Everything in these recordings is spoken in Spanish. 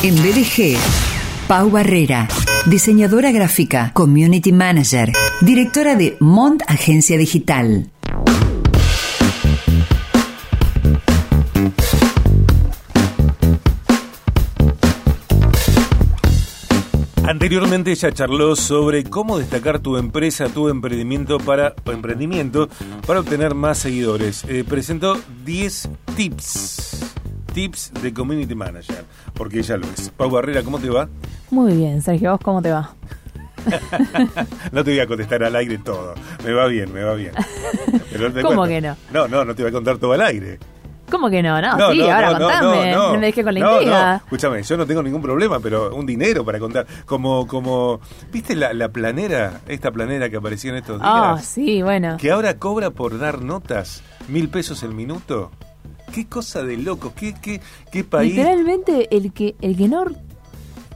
En BDG, Pau Barrera, diseñadora gráfica, community manager, directora de Mont Agencia Digital. Anteriormente ella charló sobre cómo destacar tu empresa, tu emprendimiento para, emprendimiento para obtener más seguidores. Eh, presentó 10 tips, tips de Community Manager, porque ella lo es. Pau Barrera, ¿cómo te va? Muy bien, Sergio, ¿vos cómo te va? no te voy a contestar al aire todo. Me va bien, me va bien. ¿Cómo que no? No, no, no te voy a contar todo al aire. ¿Cómo que no? No, sí, ahora contame. No, me dejé con la intriga. Escúchame, yo no tengo ningún problema, pero un dinero para contar. Como, como, ¿viste la, planera? Esta planera que apareció en estos días. Ah, sí, bueno. Que ahora cobra por dar notas mil pesos el minuto. Qué cosa de loco, qué, qué, qué país. Literalmente el que, el que no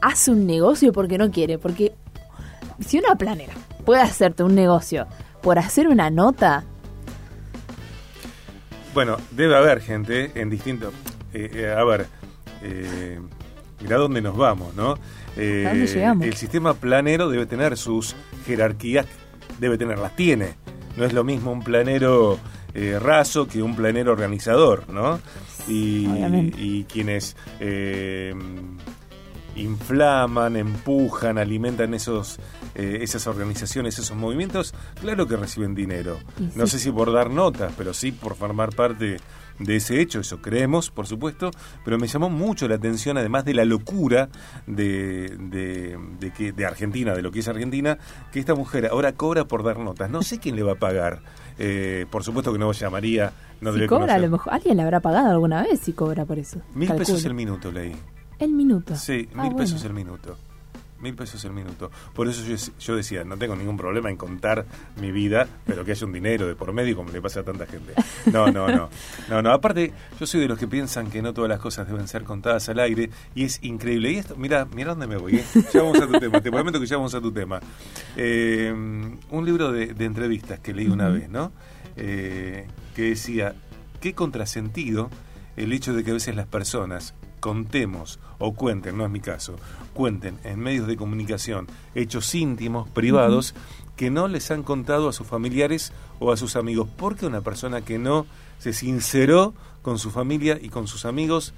hace un negocio porque no quiere, porque si una planera puede hacerte un negocio por hacer una nota, bueno, debe haber gente en distintos... Eh, eh, a ver, eh, mirá dónde nos vamos, ¿no? Eh, dónde llegamos? El sistema planero debe tener sus jerarquías, debe tenerlas, tiene. No es lo mismo un planero raso que un planero organizador, ¿no? Y, y quienes inflaman, empujan, alimentan esos, eh, esas organizaciones, esos movimientos, claro que reciben dinero. No sé si por dar notas, pero sí por formar parte de ese hecho, eso creemos, por supuesto, pero me llamó mucho la atención, además de la locura de, de, que, de Argentina, de lo que es Argentina, que esta mujer ahora cobra por dar notas. No sé quién le va a pagar. Eh, por supuesto que no llamaría. No si cobra, a lo mejor alguien le habrá pagado alguna vez si cobra por eso. Mil pesos el minuto leí. El minuto. Sí, ah, mil pesos el minuto. Mil pesos el minuto. Por eso yo, decía, no tengo ningún problema en contar mi vida, pero que haya un dinero de por medio como le pasa a tanta gente. No, no, no. No, no. Aparte, yo soy de los que piensan que no todas las cosas deben ser contadas al aire y es increíble. Y esto, mira, mira dónde me voy. ¿eh? Ya vamos a tu tema. Te prometo que ya vamos a tu tema. Eh, un libro de, entrevistas que leí una vez, ¿no? Eh, que decía, qué contrasentido el hecho de que a veces las personas contemos o cuenten, no es mi caso, cuenten en medios de comunicación hechos íntimos, privados, que no les han contado a sus familiares o a sus amigos. Porque una persona que no se sinceró con su familia y con sus amigos,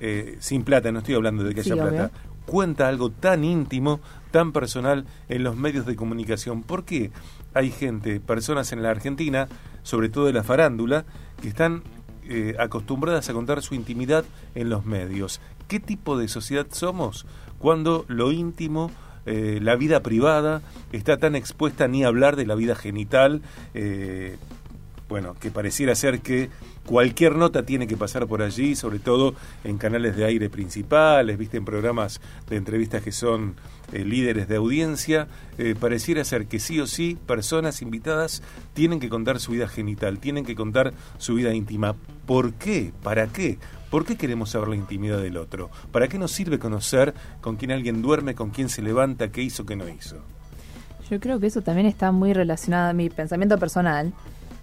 eh, sin plata, no estoy hablando de que haya plata, cuenta algo tan íntimo, tan personal en los medios de comunicación. ¿Por qué hay gente, personas en la Argentina, sobre todo de la farándula, que están eh, acostumbradas a contar su intimidad en los medios. ¿Qué tipo de sociedad somos cuando lo íntimo, eh, la vida privada, está tan expuesta ni hablar de la vida genital? Eh, bueno, que pareciera ser que cualquier nota tiene que pasar por allí, sobre todo en canales de aire principales, viste en programas de entrevistas que son eh, líderes de audiencia, eh, pareciera ser que sí o sí personas invitadas tienen que contar su vida genital, tienen que contar su vida íntima. ¿Por qué? ¿Para qué? ¿Por qué queremos saber la intimidad del otro? ¿Para qué nos sirve conocer con quién alguien duerme, con quién se levanta, qué hizo, qué no hizo? Yo creo que eso también está muy relacionado a mi pensamiento personal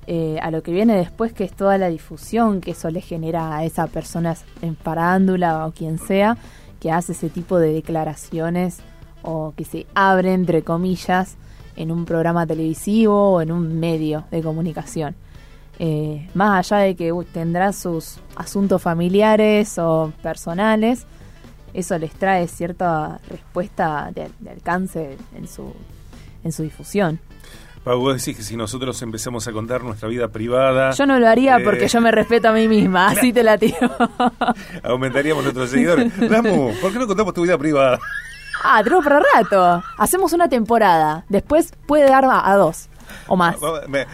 eh, a lo que viene después, que es toda la difusión que eso le genera a esa persona en parándula o quien sea, que hace ese tipo de declaraciones o que se abre, entre comillas, en un programa televisivo o en un medio de comunicación. Eh, más allá de que tendrá sus asuntos familiares o personales, eso les trae cierta respuesta de, de alcance en su, en su difusión. Pau, vos decís que si nosotros empezamos a contar nuestra vida privada... Yo no lo haría eh, porque yo me respeto a mí misma, así te la tiro. Aumentaríamos nuestros seguidores. Ramu, ¿por qué no contamos tu vida privada? Ah, tenemos para rato. Hacemos una temporada. Después puede dar a, dos o más. Me,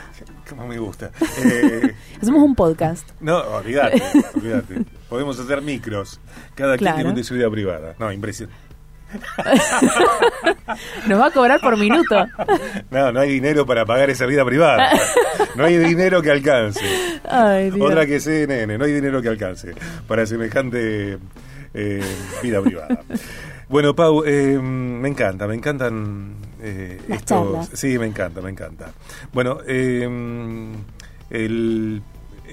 como me gusta. Eh, Hacemos un podcast. No, olvídate, olvídate. Podemos hacer micros. Cada quien que cuente su vida privada. No, impresionante. Nos va a cobrar por minuto. No, no hay dinero para pagar esa vida privada. No hay dinero que alcance. Otra que CNN, no hay dinero que alcance para semejante eh, vida privada. Bueno, Pau, eh, me encanta, me encantan eh, estos. Sí, me encanta, me encanta. Bueno, el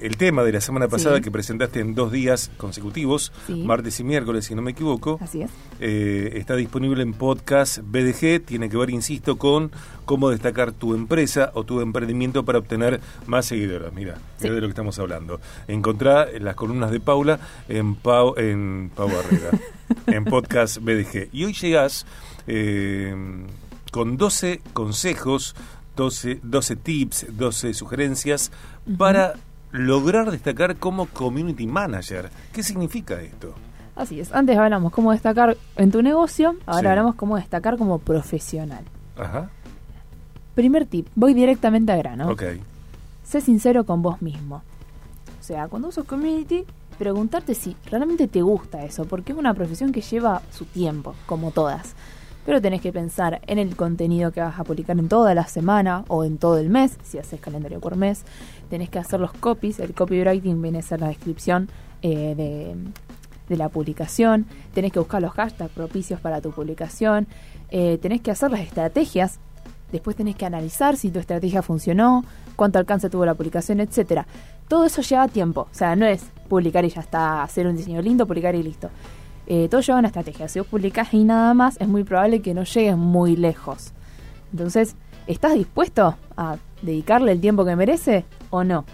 el tema de la semana pasada Sí. que presentaste en dos días consecutivos, Sí. martes y miércoles, si no me equivoco, Así es. eh, está disponible en podcast BDG. Tiene que ver, insisto, con cómo destacar tu empresa o tu emprendimiento para obtener más seguidores. Mira, Sí. mira de lo que estamos hablando. Encontrá las columnas de Paula en Pau, en Pau Barrera, en podcast BDG. Y hoy llegás eh, con 12 consejos, 12, 12 tips, 12 sugerencias para lograr destacar como community manager. ¿Qué significa esto? Así es. Antes hablamos cómo destacar en tu negocio, ahora Sí. hablamos cómo destacar como profesional. Ajá, Primer tip, voy directamente a grano. ok. Sé sincero con vos mismo. O sea, cuando usas community, preguntarte si realmente te gusta eso, porque es una profesión que lleva su tiempo, como todas. Pero tenés que pensar en el contenido que vas a publicar en toda la semana o en todo el mes, si haces calendario por mes. Tenés que hacer los copies, el copywriting viene a ser la descripción eh, de, de la publicación. Tenés que buscar los hashtags propicios para tu publicación. Eh, tenés que hacer las estrategias Después tenés que analizar si tu estrategia funcionó, cuánto alcance tuvo la publicación, etcétera. Todo eso lleva tiempo. O sea, no es publicar y ya está, hacer un diseño lindo, publicar y listo. Eh, todo lleva una estrategia. Si vos publicás y nada más, es muy probable que no llegues muy lejos. Entonces, ¿estás dispuesto a dedicarle el tiempo que merece o no?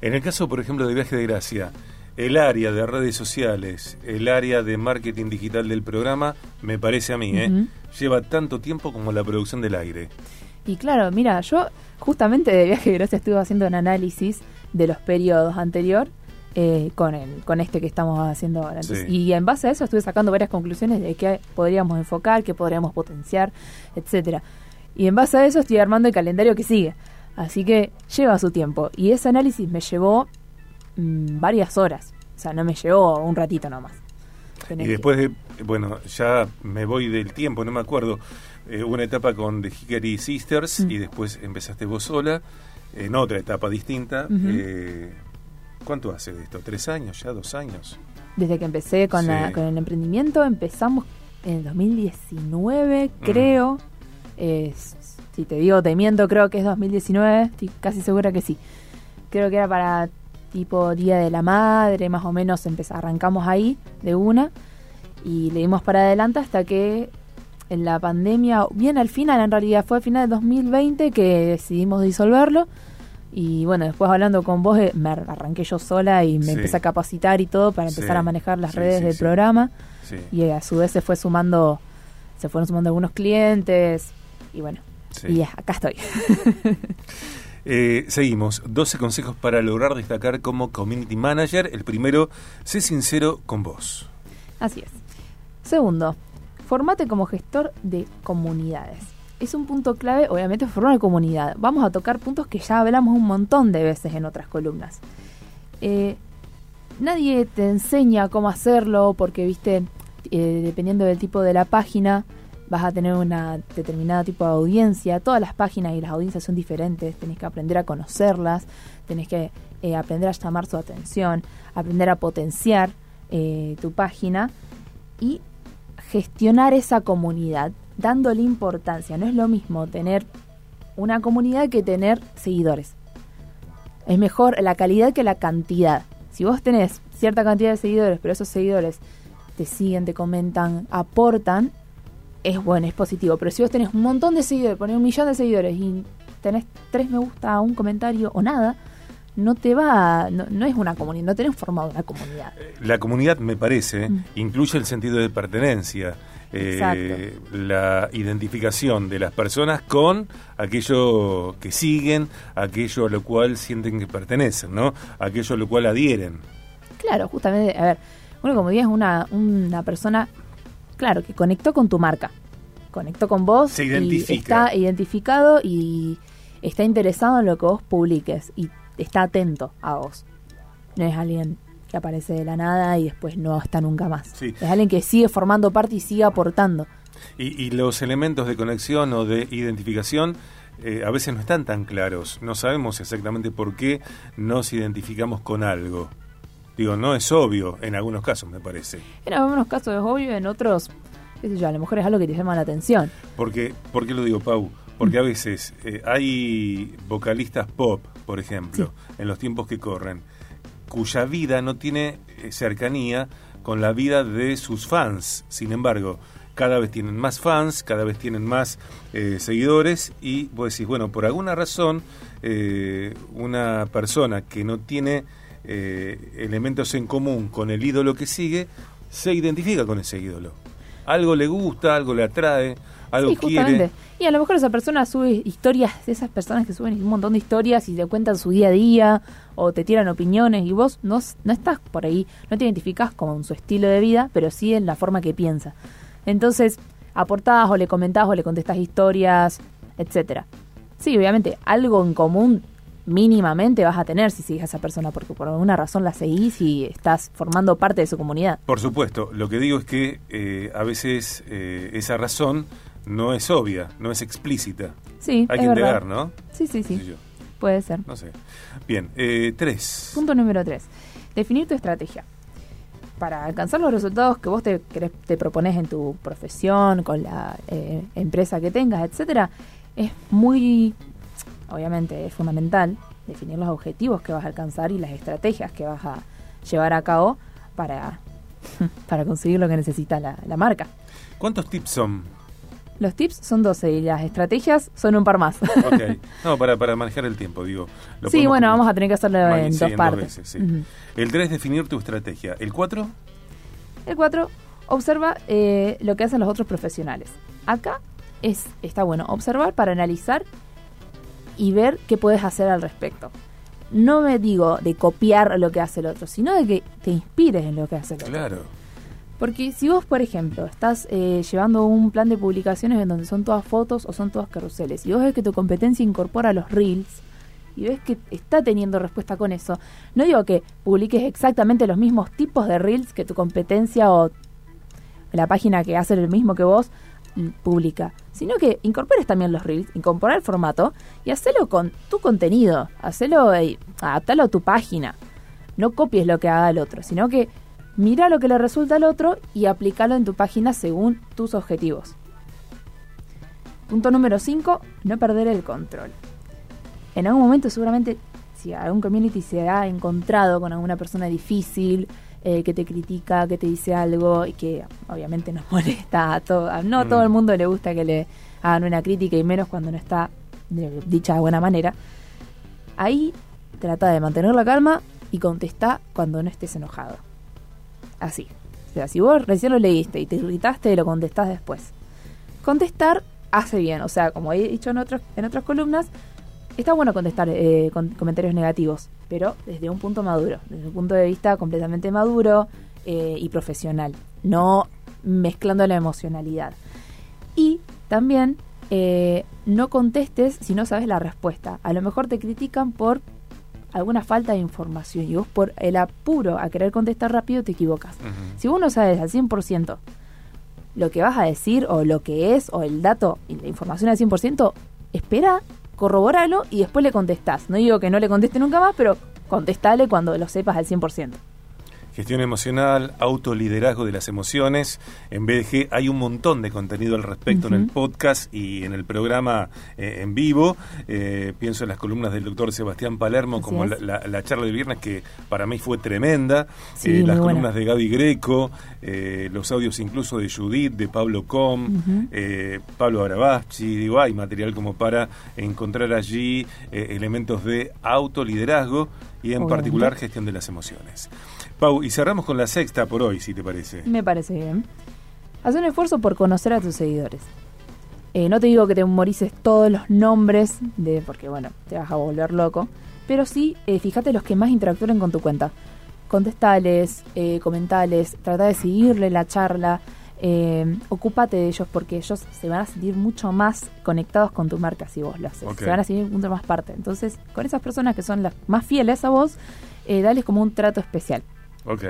En el caso, por ejemplo, de Viaje de Gracia, el área de redes sociales, el área de marketing digital del programa, me parece a mí, ¿eh? Lleva tanto tiempo como la producción del aire. Y claro, mira, yo justamente de viaje de gracia estuve haciendo un análisis de los periodos anterior eh, con, el, con este que estamos haciendo ahora. Entonces, Sí. Y en base a eso estuve sacando varias conclusiones de qué podríamos enfocar, qué podríamos potenciar, etcétera. Y en base a eso estoy armando el calendario que sigue. Así que lleva su tiempo. Y ese análisis me llevó mm, varias horas. O sea, no me llevó un ratito nomás. Tenés Y después de, bueno, ya me voy del tiempo, no me acuerdo, eh, una etapa con The Hickory Sisters Mm. y después empezaste vos sola, en otra etapa distinta. Eh, ¿Cuánto hace de esto? ¿Tres años ya? ¿Dos años? Desde que empecé con, la- con el emprendimiento, empezamos en el 2019, Mm. creo. Eh, si te digo, te miento, creo que es 2019, estoy casi segura que sí. Creo que era para tipo Día de la Madre, más o menos arrancamos ahí de una y le dimos para adelante hasta que en la pandemia, bien al final, en realidad fue al final de 2020 que decidimos disolverlo. Y bueno, después hablando con vos, eh, me ar- arranqué yo sola y me Sí. empecé a capacitar y todo para empezar Sí. a manejar las Sí, redes del programa. Y a su vez se fue sumando, se fueron sumando algunos clientes. Y bueno, y acá estoy. Eh, seguimos. 12 consejos para lograr destacar como community manager. El primero, sé sincero con vos. Así es. Segundo, formate como gestor de comunidades. Es un punto clave, obviamente, formar comunidad. Vamos a tocar puntos que ya hablamos un montón de veces en otras columnas. Eh, nadie te enseña cómo hacerlo porque, viste, eh, dependiendo del tipo de la página, vas a tener una determinada tipo de audiencia. Todas las páginas y las audiencias son diferentes. Tenés que aprender a conocerlas, tenés que eh, aprender a llamar su atención, aprender a potenciar tu página y gestionar esa comunidad, dándole importancia. No es lo mismo tener una comunidad que tener seguidores. Es mejor la calidad que la cantidad. Si vos tenés cierta cantidad de seguidores, pero esos seguidores te siguen, te comentan, aportan, es bueno, es positivo. Pero si vos tenés un montón de seguidores, ponés un millón de seguidores y tenés tres me gusta, un comentario o nada, no te va, no, no es una comunidad, no tenés formado una comunidad. La comunidad, me parece, Mm. incluye el sentido de pertenencia, eh, la identificación de las personas con aquello que siguen, aquello a lo cual sienten que pertenecen, ¿no? Aquello a lo cual adhieren. Claro, justamente, a ver, una comunidad es una, una persona, claro, que conectó con tu marca, conectó con vos, Se y está identificado y está interesado en lo que vos publiques y está atento a vos. No es alguien que aparece de la nada y después no está nunca más. Sí. Es alguien que sigue formando parte y sigue aportando. Y, y los elementos de conexión o de identificación eh, a veces no están tan claros. No sabemos exactamente por qué nos identificamos con algo. Digo, no es obvio en algunos casos, me parece. En algunos casos es obvio, en otros, qué sé yo, a lo mejor es algo que te llama la atención. Porque, ¿Por qué lo digo, Pau? Porque a veces eh, hay vocalistas pop, por ejemplo, en los tiempos que corren, cuya vida no tiene eh, cercanía con la vida de sus fans. Sin embargo, cada vez tienen más fans, cada vez tienen más eh, seguidores y vos decís, bueno, por alguna razón, eh, una persona que no tiene elementos en común con el ídolo que sigue, se identifica con ese ídolo. Algo le gusta, algo le atrae, algo sí, quiere. justamente. Y a lo mejor esa persona sube historias, de esas personas que suben un montón de historias y te cuentan su día a día o te tiran opiniones y vos no, no estás por ahí, no te identificás con su estilo de vida, pero sí en la forma que piensa. Entonces, aportás o le comentás o le contestás historias, etcétera. Sí, obviamente, algo en común mínimamente vas a tener si sigues a esa persona, porque por alguna razón la seguís y estás formando parte de su comunidad. Por supuesto, lo que digo es que eh, a veces eh, esa razón no es obvia, no es explícita. Sí, Hay es que indagar, ¿no? Sí, sí, sí. sé. Puede ser. No sé. Bien, eh, tres. Punto número 3. Definir tu estrategia. Para alcanzar los resultados que vos te, te propones en tu profesión, con la eh, empresa que tengas, etcétera, es muy, obviamente, es fundamental definir los objetivos que vas a alcanzar y las estrategias que vas a llevar a cabo para, para conseguir lo que necesita la, la marca. ¿Cuántos tips son? Los tips son 12 y las estrategias son un par más. Ok. No, para, para manejar el tiempo, digo. Lo sí, bueno, vamos a tener que hacerlo en sí, dos en dos partes. veces, sí. Ujú. El 3, definir tu estrategia. ¿El 4? El 4, observa eh, lo que hacen los otros profesionales. Acá es, está bueno observar para analizar y ver qué puedes hacer al respecto. No me digo de copiar lo que hace el otro, sino de que te inspires en lo que hace el otro. Claro. Porque si vos, por ejemplo, estás eh, llevando un plan de publicaciones en donde son todas fotos o son todas carruseles, y vos ves que tu competencia incorpora los reels, y ves que está teniendo respuesta con eso, no digo que publiques exactamente los mismos tipos de reels que tu competencia o la página que hace lo mismo que vos mm, publica, sino que incorpores también los reels, incorporar el formato y hacelo con tu contenido, hacelo, eh, adaptalo a tu página. No copies lo que haga el otro, sino que mira lo que le resulta al otro y aplícalo en tu página según tus objetivos. Punto número 5, no perder el control. En algún momento seguramente si algún community se ha encontrado con alguna persona difícil, eh, que te critica, que te dice algo y que obviamente nos molesta a todo, a- no a todo Mm. el mundo le gusta que le hagan una crítica y menos cuando no está de- dicha de buena manera. Ahí trata de mantener la calma y contesta cuando no estés enojado. Así. O sea, si vos recién lo leíste y te irritaste, lo contestás después. Contestar hace bien. O sea, como he dicho en, otros, en otras columnas, está bueno contestar eh, con comentarios negativos, pero desde un punto maduro, desde un punto de vista completamente maduro eh, y profesional, no mezclando la emocionalidad. Y también eh, no contestes si no sabes la respuesta. A lo mejor te critican por alguna falta de información y vos por el apuro a querer contestar rápido te equivocas. Si vos no sabes al 100% lo que vas a decir o lo que es o el dato y la información al 100%, espera, corrobóralo y después le contestás. No digo que no le conteste nunca más, pero contestale cuando lo sepas al 100%. Gestión emocional, autoliderazgo de las emociones. En BDG hay un montón de contenido al respecto en el podcast y en el programa eh, en vivo. Eh, pienso en las columnas del doctor Sebastián Palermo, Así como la, la- la charla del viernes que para mí fue tremenda. Sí, Eh, las buena. columnas de Gaby Greco, eh, los audios incluso de Judith, de Pablo Com, eh, Pablo Arabachi. Digo, hay material como para encontrar allí elementos de autoliderazgo y en Obviamente. particular gestión de las emociones. Pau, y cerramos con la sexta por hoy, si te parece. Me parece bien. Haz un esfuerzo por conocer a tus seguidores. Eh, no te digo que te memorices todos los nombres, de porque bueno, te vas a volver loco. Pero sí, eh, fíjate los que más interactúen con tu cuenta. Contestales, eh, comentales, trata de seguirle la charla. Eh, ocúpate de ellos porque ellos se van a sentir mucho más conectados con tu marca si vos lo haces. Se van a sentir mucho más parte. Entonces, con esas personas que son las más fieles a vos, eh, dales como un trato especial. Ok.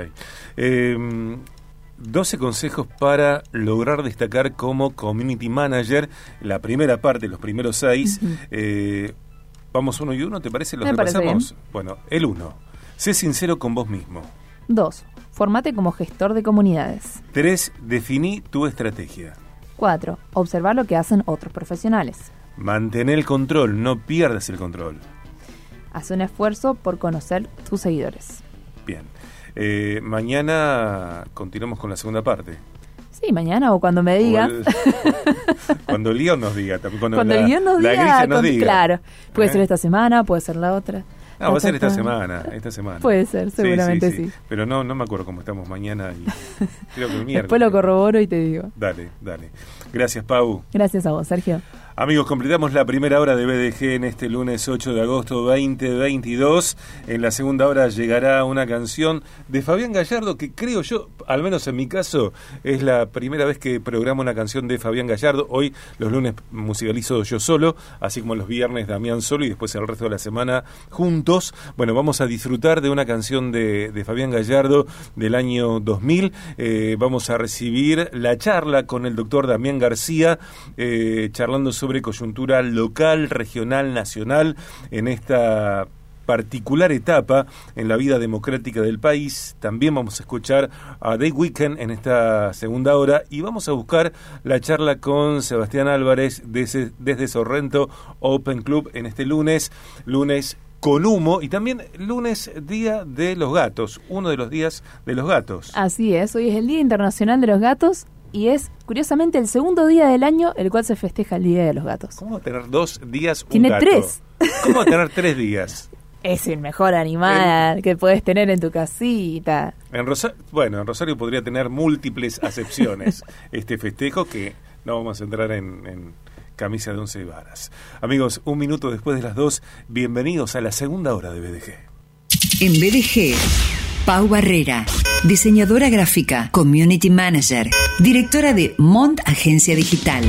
Eh, 12 consejos para lograr destacar como community manager. La primera parte, los primeros seis. Eh, vamos uno y uno, ¿te parece? ¿Los Me parece repasamos? Bueno, el uno. Sé sincero con vos mismo. 2. Formate como gestor de comunidades. 3. Definí tu estrategia. 4. Observar lo que hacen otros profesionales. Mantén el control, no pierdas el control. Haz un esfuerzo por conocer tus seguidores. Bien. Eh, mañana continuamos con la segunda parte. Sí, mañana o cuando me diga. O el- cuando el guion nos diga. también, Cuando, Cuando la, el guion nos la diga, nos con- diga. claro. Puede ¿Eh? ser esta semana, puede ser la otra. No, va a ser Ta, esta ta, ta. semana, esta semana. Puede ser, Sí, seguramente sí. Pero no, no me acuerdo cómo estamos mañana y creo que el miércoles. Después lo corroboro y te digo. Dale, dale. Gracias, Pau. Gracias a vos, Sergio. Amigos, completamos la primera hora de BDG en este lunes 8 de agosto 2022. En la segunda hora llegará una canción de Fabián Gallardo que creo yo, al menos en mi caso, es la primera vez que programo una canción de Fabián Gallardo. Hoy los lunes musicalizo yo solo, así como los viernes Damián solo y después el resto de la semana juntos. Bueno, vamos a disfrutar de una canción de, Fabián Gallardo del año 2000. Eh, vamos a recibir la charla con el doctor Damián García, eh, charlando sobre coyuntura local, regional, nacional, en esta particular etapa en la vida democrática del país. También vamos a escuchar a Day Weekend en esta segunda hora y vamos a buscar la charla con Sebastián Álvarez desde, desde Sorrento Open Club en este lunes, lunes con humo y también lunes día de los gatos, uno de los días de los gatos. Así es, hoy es el Día Internacional de los Gatos y es, curiosamente, el segundo día del año el cual se festeja el Día de los Gatos. ¿Cómo va a tener dos días un Tiene gato? tres. ¿Cómo va a tener tres días? Es el mejor animal que puedes tener en tu casita. En Rosa- bueno, en Rosario podría tener múltiples acepciones este festejo que no vamos a entrar en, en camisa de once varas. Amigos, un minuto después de las dos, bienvenidos a la segunda hora de BDG. En BDG, Pau Barrera, diseñadora gráfica, community manager, directora de Mont Agencia Digital.